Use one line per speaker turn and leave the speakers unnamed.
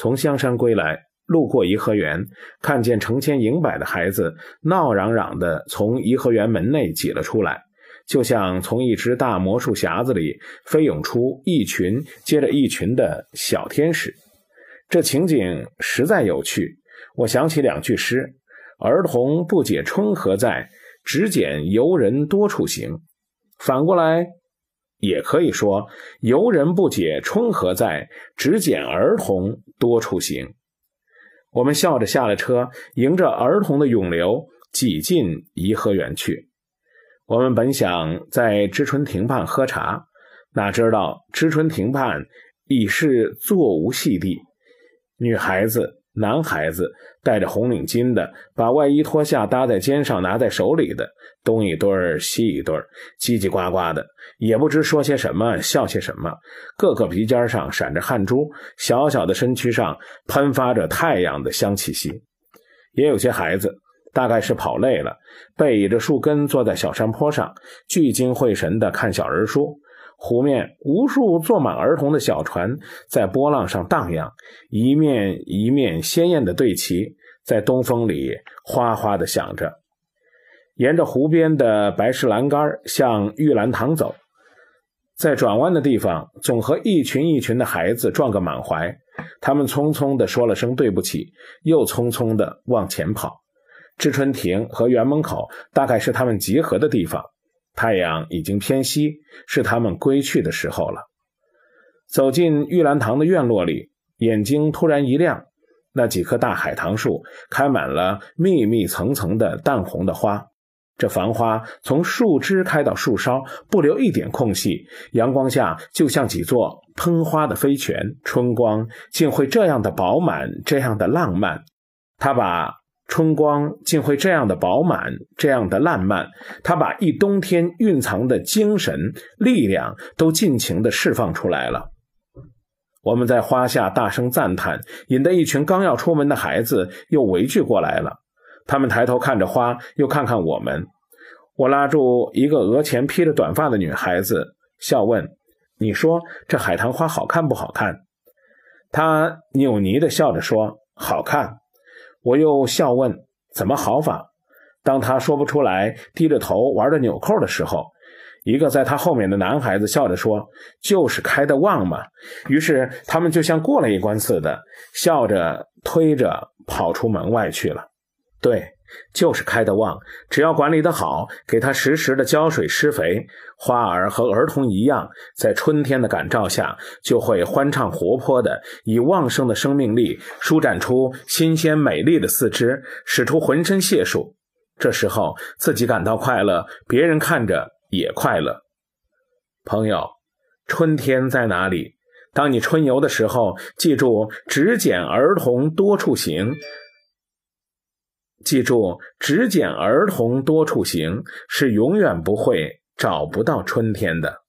从香山归来，路过颐和园，看见成千营百的孩子闹嚷嚷的从颐和园门内挤了出来，就像从一只大魔术匣子里飞涌出一群接着一群的小天使。这情景实在有趣，我想起两句诗：“儿童不解春何在，只拣游人多处行。”反过来，也可以说：“游人不解春何在，只拣儿童多处行。”我们笑着下了车，迎着儿童的涌流，挤进颐和园去。我们本想在知春亭畔喝茶，哪知道知春亭畔已是座无戏地。女孩子、男孩子戴着红领巾的，把外衣脱下搭在肩上，拿在手里的，东一对儿西一对儿，叽叽呱呱的，也不知说些什么，笑些什么。个个鼻尖上闪着汗珠，小小的身躯上喷发着太阳的香气息。也有些孩子，大概是跑累了，背倚着树根坐在小山坡上，聚精会神地看小人书。湖面无数坐满儿童的小船在波浪上荡漾，一面一面鲜艳的队旗，在东风里哗哗的响着。沿着湖边的白石栏杆向玉兰堂走，在转弯的地方，总和一群一群的孩子撞个满怀。他们匆匆地说了声对不起，又匆匆地往前跑。知春亭和园门口大概是他们集合的地方。太阳已经偏西，是他们归去的时候了。走进玉兰堂的院落里，眼睛突然一亮，那几棵大海棠树开满了密密层层的淡红的花。这繁花从树枝开到树梢，不留一点空隙，阳光下就像几座喷花的飞泉。春光竟会这样的饱满，这样的浪漫。他把。春光竟会这样的饱满，这样的烂漫。他把一冬天蕴藏的精神力量都尽情的释放出来了。我们在花下大声赞叹，引得一群刚要出门的孩子又围聚过来了。他们抬头看着花，又看看我们。我拉住一个额前披着短发的女孩子，笑问：“你说这海棠花好看不好看？”她扭捏的笑着说：“好看。”我又笑问：“怎么好法？”当他说不出来，低着头玩着纽扣的时候，一个在他后面的男孩子笑着说：“就是开的旺嘛。”于是他们就像过了一关似的，笑着推着跑出门外去了。对。就是开得旺，只要管理得好，给它时时的浇水施肥，花儿和儿童一样，在春天的感召下，就会欢畅活泼的，以旺盛的生命力舒展出新鲜美丽的四肢，使出浑身解数。这时候自己感到快乐，别人看着也快乐。朋友，春天在哪里？当你春游的时候，记住只捡儿童多处行。记住，只捡儿童多处行，是永远不会找不到春天的。